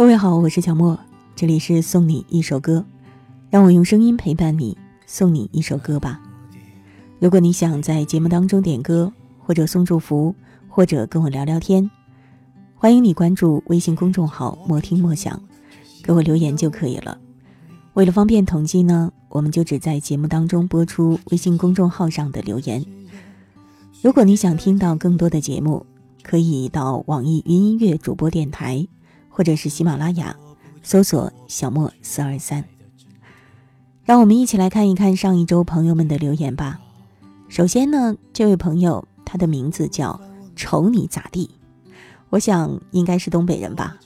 各位好，我是小莫，这里是送你一首歌，让我用声音陪伴你，送你一首歌吧。如果你想在节目当中点歌，或者送祝福，或者跟我聊聊天，欢迎你关注微信公众号“莫听莫想”，给我留言就可以了。为了方便统计呢，我们就只在节目当中播出微信公众号上的留言。如果你想听到更多的节目，可以到网易云音乐主播电台。或者是喜马拉雅，搜索“小莫四二三”。让我们一起来看一看上一周朋友们的留言吧。首先呢，这位朋友他的名字叫“瞅你咋地”，我想应该是东北人吧。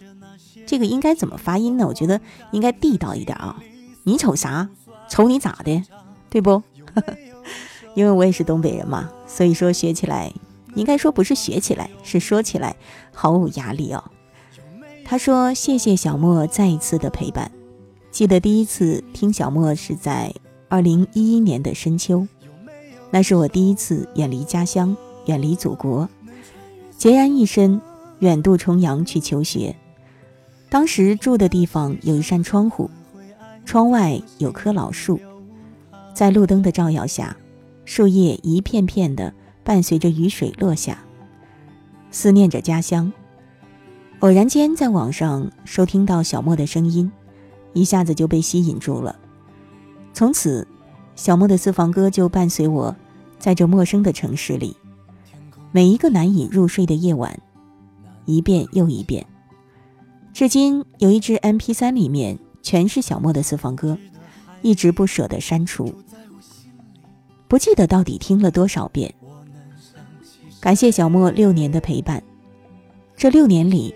这个应该怎么发音呢？我觉得应该地道一点啊。你瞅啥？瞅你咋的？对不？因为我也是东北人嘛，所以说学起来应该说不是学起来，是说起来毫无压力哦。他说：“谢谢小莫再一次的陪伴。记得第一次听小莫是在二零一一年的深秋，那是我第一次远离家乡，远离祖国，孑然一身，远渡重洋去求学。当时住的地方有一扇窗户，窗外有棵老树，在路灯的照耀下，树叶一片片的伴随着雨水落下，思念着家乡。”偶然间在网上收听到小莫的声音，一下子就被吸引住了。从此，小莫的私房歌就伴随我，在这陌生的城市里，每一个难以入睡的夜晚，一遍又一遍。至今有一支 MP3 里面全是小莫的私房歌，一直不舍得删除。不记得到底听了多少遍。感谢小莫六年的陪伴，这六年里。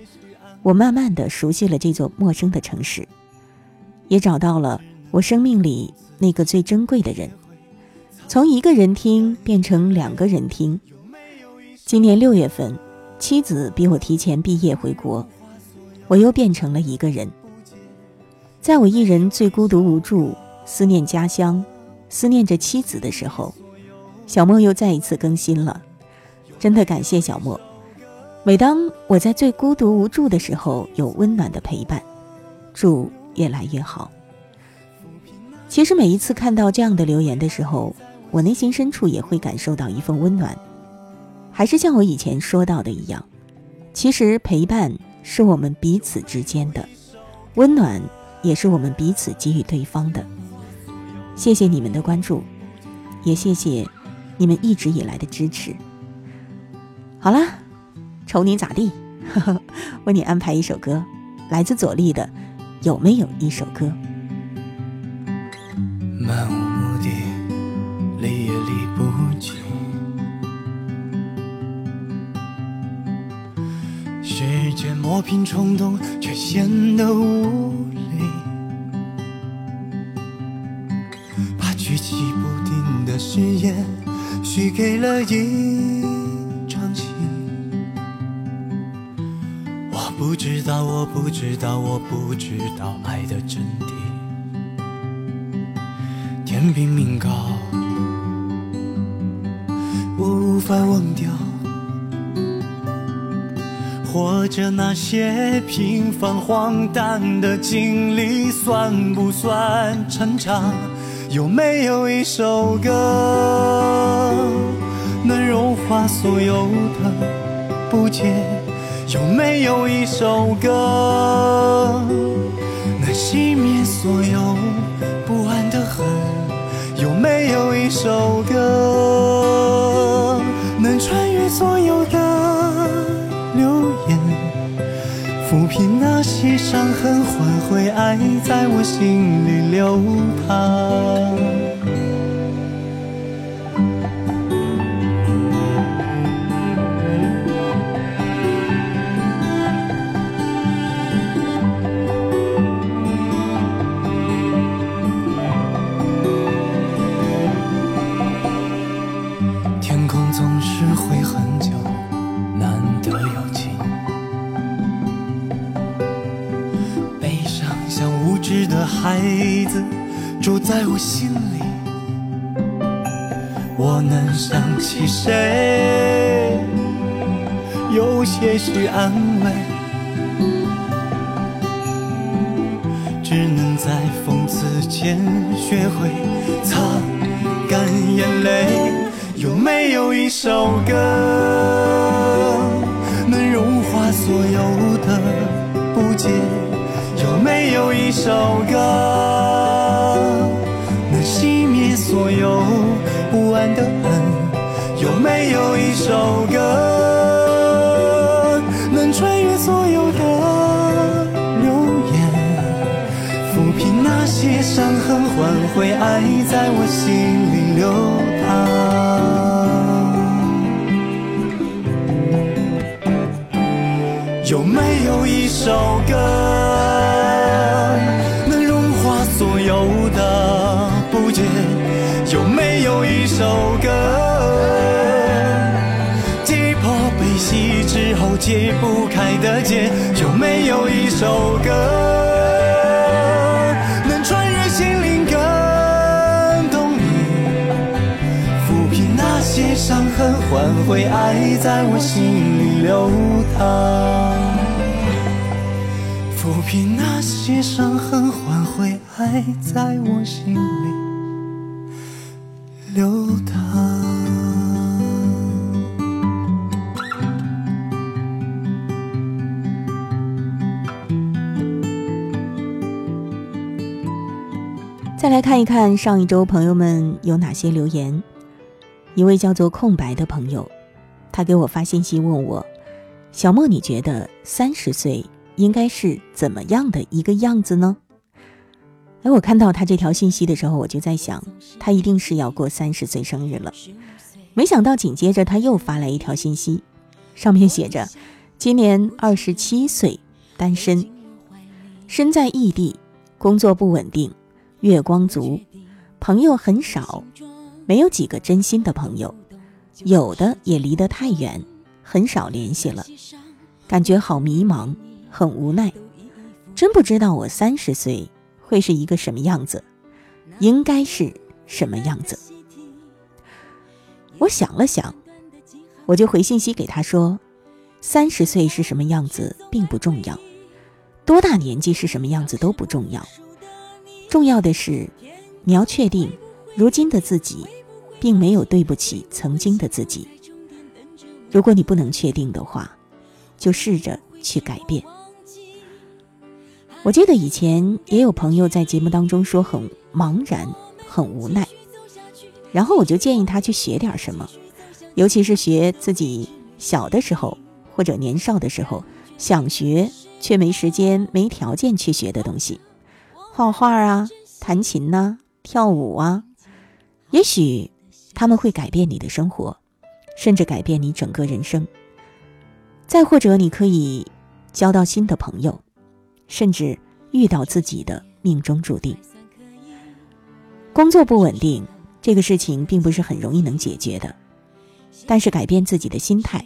我慢慢的熟悉了这座陌生的城市，也找到了我生命里那个最珍贵的人。从一个人听变成两个人听。今年六月份，妻子比我提前毕业回国，我又变成了一个人。在我一人最孤独无助、思念家乡、思念着妻子的时候，小莫又再一次更新了。真的感谢小莫。每当我在最孤独无助的时候，有温暖的陪伴，祝越来越好。其实每一次看到这样的留言的时候，我内心深处也会感受到一份温暖。还是像我以前说到的一样，其实陪伴是我们彼此之间的，温暖也是我们彼此给予对方的。谢谢你们的关注，也谢谢你们一直以来的支持。好啦。瞅你咋地？为你安排一首歌，来自左立的《有没有一首歌》？漫无目的，离也离不清。时间磨平冲动，却显得无力。把举棋不定的誓言许给了一。不知道，我不知道爱的真谛。天平命高，我无法忘掉。或者那些平凡荒诞的经历，算不算成长？有没有一首歌，能融化所有的不解？有没有一首歌能熄灭所有不安的恨？有没有一首歌能穿越所有的流言，抚平那些伤痕，换回爱在我心里流淌？心里，我能想起谁？有些许安慰。只能在讽刺间学会擦干眼泪。有没有一首歌，能融化所有的不解？有没有一首歌，换回爱在我心里流淌？有没有一首歌，能融化所有的不解？有没有一首歌，击破悲喜之后解不开的结？有没有一首歌，换回爱在我心里流淌？抚平那些伤痕，换回爱在我心里流淌。再来看一看上一周朋友们有哪些留言。一位叫做空白的朋友，他给我发信息问我：“小莫，你觉得三十岁应该是怎么样的一个样子呢？”哎，我看到他这条信息的时候，我就在想，他一定是要过三十岁生日了。没想到紧接着他又发来一条信息，上面写着：“今年二十七岁，单身，身在异地，工作不稳定。”月光族，朋友很少，没有几个真心的朋友，有的也离得太远，很少联系了，感觉好迷茫，很无奈，真不知道我三十岁会是一个什么样子，应该是什么样子。我想了想，我就回信息给他说：三十岁是什么样子并不重要，多大年纪是什么样子都不重要。重要的是，你要确定，如今的自己，并没有对不起曾经的自己。如果你不能确定的话，就试着去改变。我记得以前也有朋友在节目当中说很茫然、很无奈，然后我就建议他去学点什么，尤其是学自己小的时候或者年少的时候想学却没时间、没条件去学的东西。画画啊，弹琴呐，跳舞啊，也许他们会改变你的生活，甚至改变你整个人生。再或者，你可以交到新的朋友，甚至遇到自己的命中注定。工作不稳定，这个事情并不是很容易能解决的，但是改变自己的心态，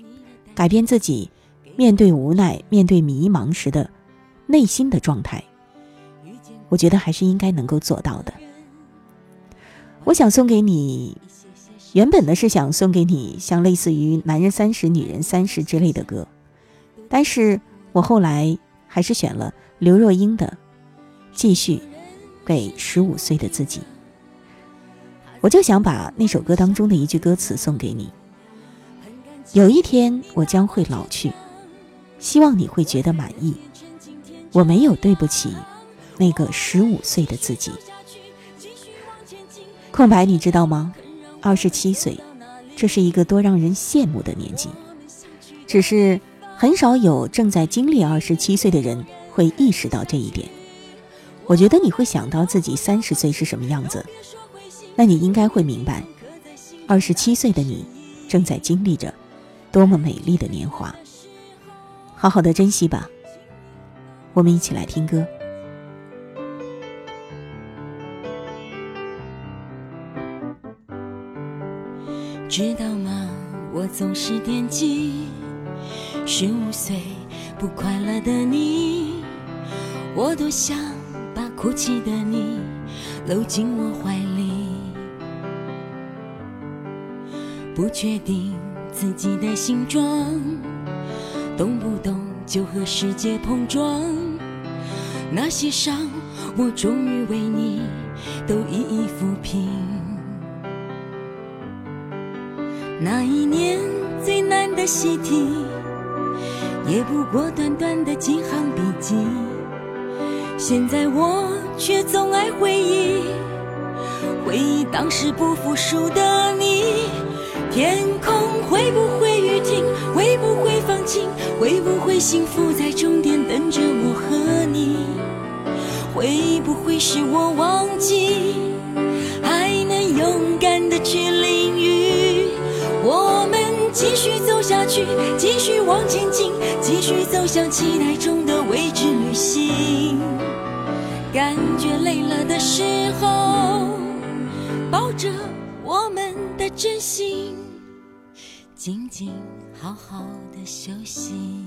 改变自己面对无奈、面对迷茫时的内心的状态。我觉得还是应该能够做到的。我想送给你，原本呢是想送给你像类似于“男人三十，女人三十”之类的歌，但是我后来还是选了刘若英的《继续给十五岁的自己》。我就想把那首歌当中的一句歌词送给你：有一天我将会老去，希望你会觉得满意。我没有对不起。那个十五岁的自己，空白，你知道吗？二十七岁，这是一个多让人羡慕的年纪。只是很少有正在经历二十七岁的人会意识到这一点。我觉得你会想到自己三十岁是什么样子，那你应该会明白，二十七岁的你正在经历着多么美丽的年华。好好的珍惜吧。我们一起来听歌。知道吗？我总是惦记十五岁不快乐的你，我多想把哭泣的你搂进我怀里。不确定自己的形状，动不动就和世界碰撞，那些伤我终于为你都一一抚平。那一年最难的习题，也不过短短的几行笔记。现在我却总爱回忆，回忆当时不服输的你。天空会不会雨停？会不会放晴？会不会幸福在终点等着我和你？会不会是我忘记，还能勇敢的去下去，继续往前进，继续走向期待中的未知旅行。感觉累了的时候，抱着我们的真心，静静好好的休息。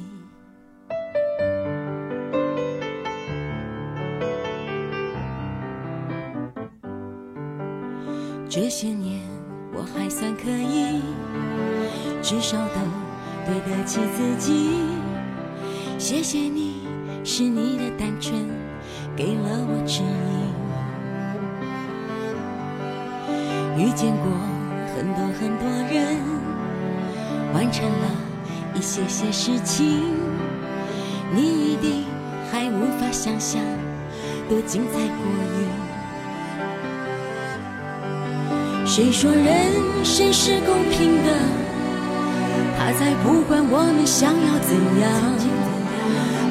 这些年我还算可以，至少都对得起自己。谢谢你，是你的单纯。给了我指引，遇见过很多很多人，完成了一些些事情，你一定还无法想象多精彩过瘾。谁说人生是公平的？他才不管我们想要怎样。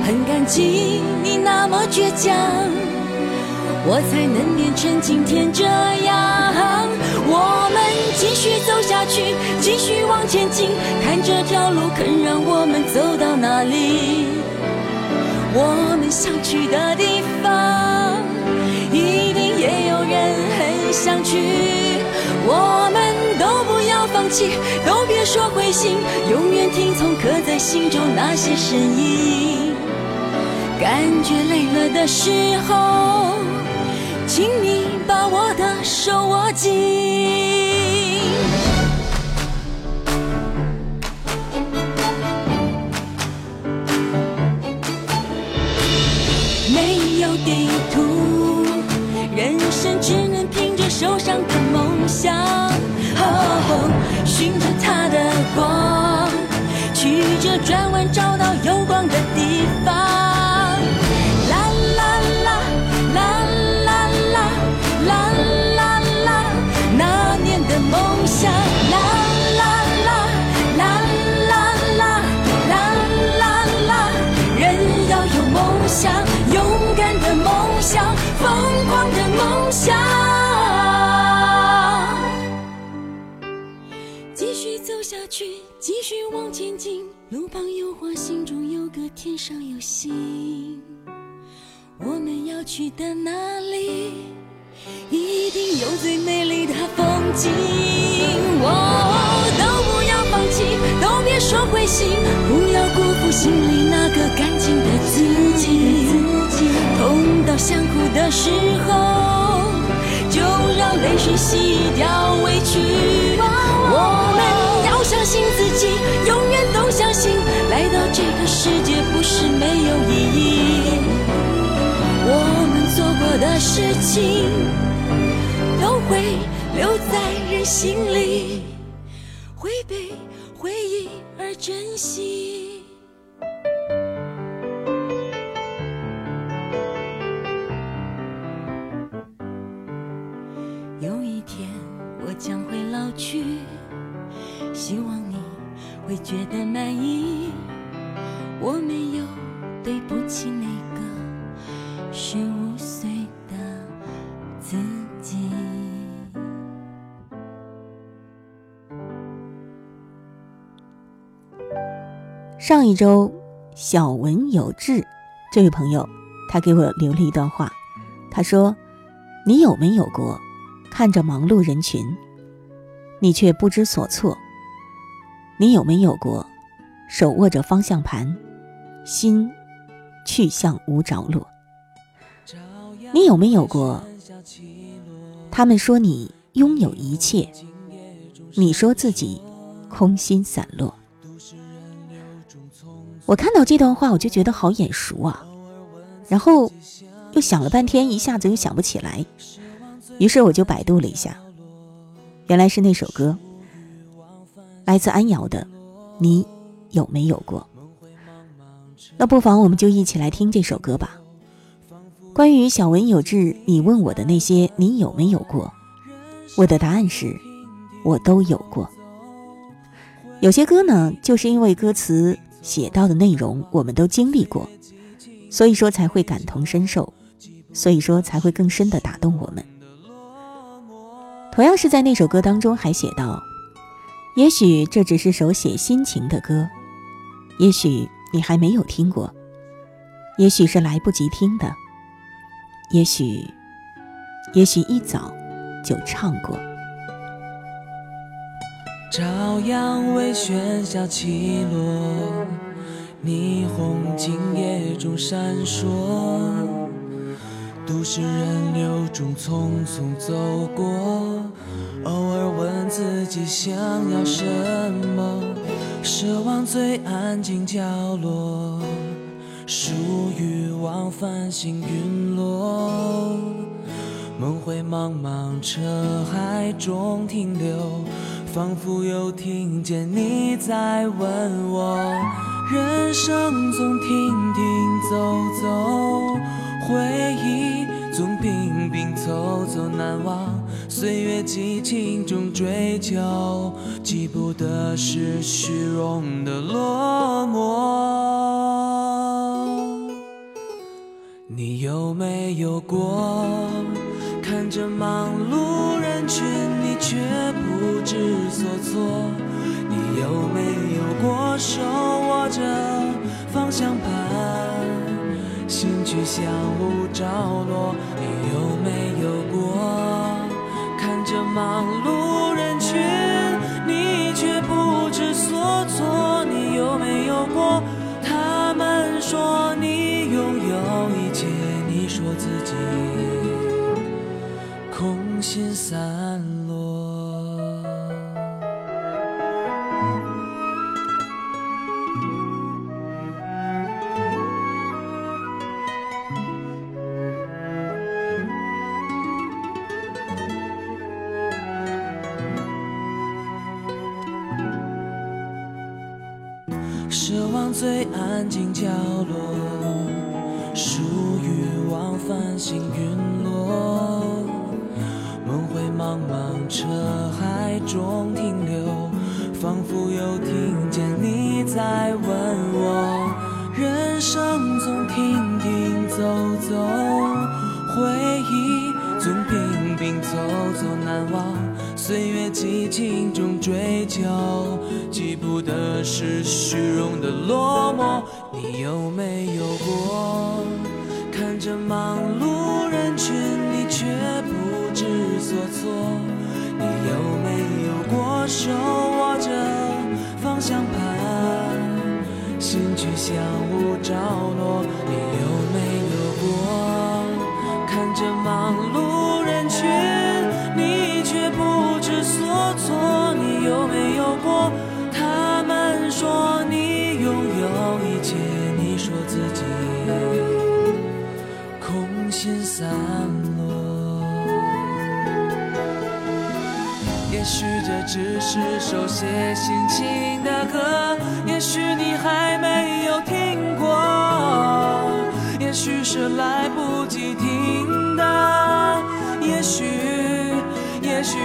很感激你那么倔强，我才能变成今天这样。我们继续走下去，继续往前进，看这条路肯让我们走到哪里。我们想去的地方，都别说灰心，永远听从刻在心中那些声音。感觉累了的时候，请你把我的手握紧。没有地图，人生只能凭着手上的梦想，转弯找到有光的地方。啦啦啦啦啦啦啦啦啦，那年的梦想。啦啦啦啦啦啦啦啦啦，人要有梦想，勇敢的梦想，疯狂的梦想，继续走下去，继续往前进。路旁有花，心中有个天上有星，我们要去的那里，一定有最美丽的风景。哦，都不要放弃，都别说灰心，不要辜负心里那个干净的自己。痛到想哭的时候，就让泪水洗掉委屈。我们要相信自己，有事情，都会留在人心里，会被回忆而珍惜。有一天我将会老去，希望你会觉得满意。上一周，小文有志这位朋友，他给我留了一段话。他说：“你有没有过看着忙碌人群，你却不知所措？你有没有过手握着方向盘？”心去向无着落。你有没有过？他们说你拥有一切，你说自己空心散落。我看到这段话，我就觉得好眼熟啊。然后又想了半天，一下子又想不起来。于是我就百度了一下，原来是那首歌，来自安瑶的《你有没有过》。那不妨我们就一起来听这首歌吧。关于小文有志，你问我的那些，你有没有过？我的答案是，我都有过。有些歌呢，就是因为歌词写到的内容，我们都经历过，所以说才会感同身受，所以说才会更深的打动我们。同样是在那首歌当中，还写到：也许这只是首写心情的歌，也许你还没有听过，也许是来不及听的。也许，也许一早就唱过。朝阳为喧嚣起落，霓虹今夜中闪烁，都市人流中匆匆走过，偶尔问自己想要什么，奢望最安静角落。属于往返行云落，梦回茫茫车海中停留，仿佛又听见你在问我。人生总停停走走，回忆总拼拼凑凑难忘，岁月激情中追求，记不得是虚荣的落寞。你有没有过看着忙碌人群，你却不知所措？你有没有过手握着方向盘，心却像无着落？你有没有过看着忙碌心散落，奢望最安静追求，记不得是虚荣的落寞。你有没有过？看着忙碌人群，你却不知所措。你有没有过手握着方向盘，心却像无着落？你有没有过看着忙碌这只是首写心情的歌，也许你还没有听过，也许是来不及听的，也许，也许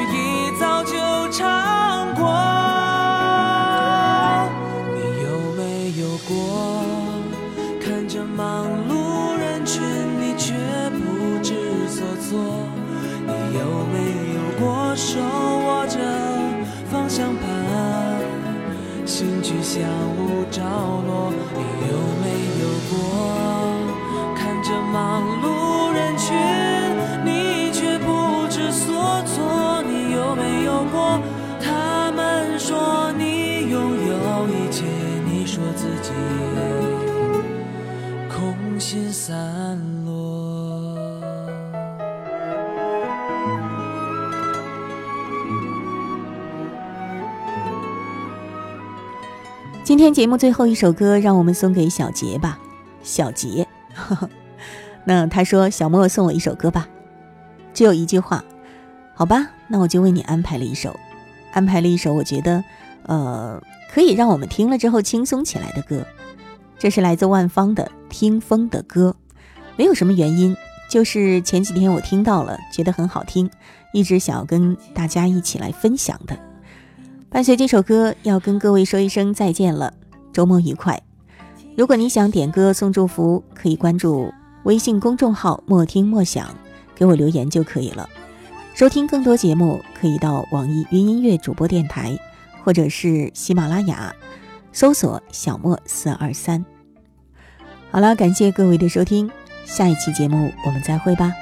心散落？今天节目最后一首歌，让我们送给小杰吧。小杰，那他说小莫送我一首歌吧，只有一句话，好吧，那我就为你安排了一首，安排了一首我觉得，呃，可以让我们听了之后轻松起来的歌。这是来自万芳的《听风的歌》，没有什么原因，就是前几天我听到了，觉得很好听，一直想要跟大家一起来分享的。伴随这首歌，要跟各位说一声再见了，周末愉快。如果你想点歌送祝福，可以关注微信公众号“莫听莫想”，给我留言就可以了。收听更多节目，可以到网易云音乐主播电台，或者是喜马拉雅。搜索小莫四二三。好了，感谢各位的收听，下一期节目我们再会吧。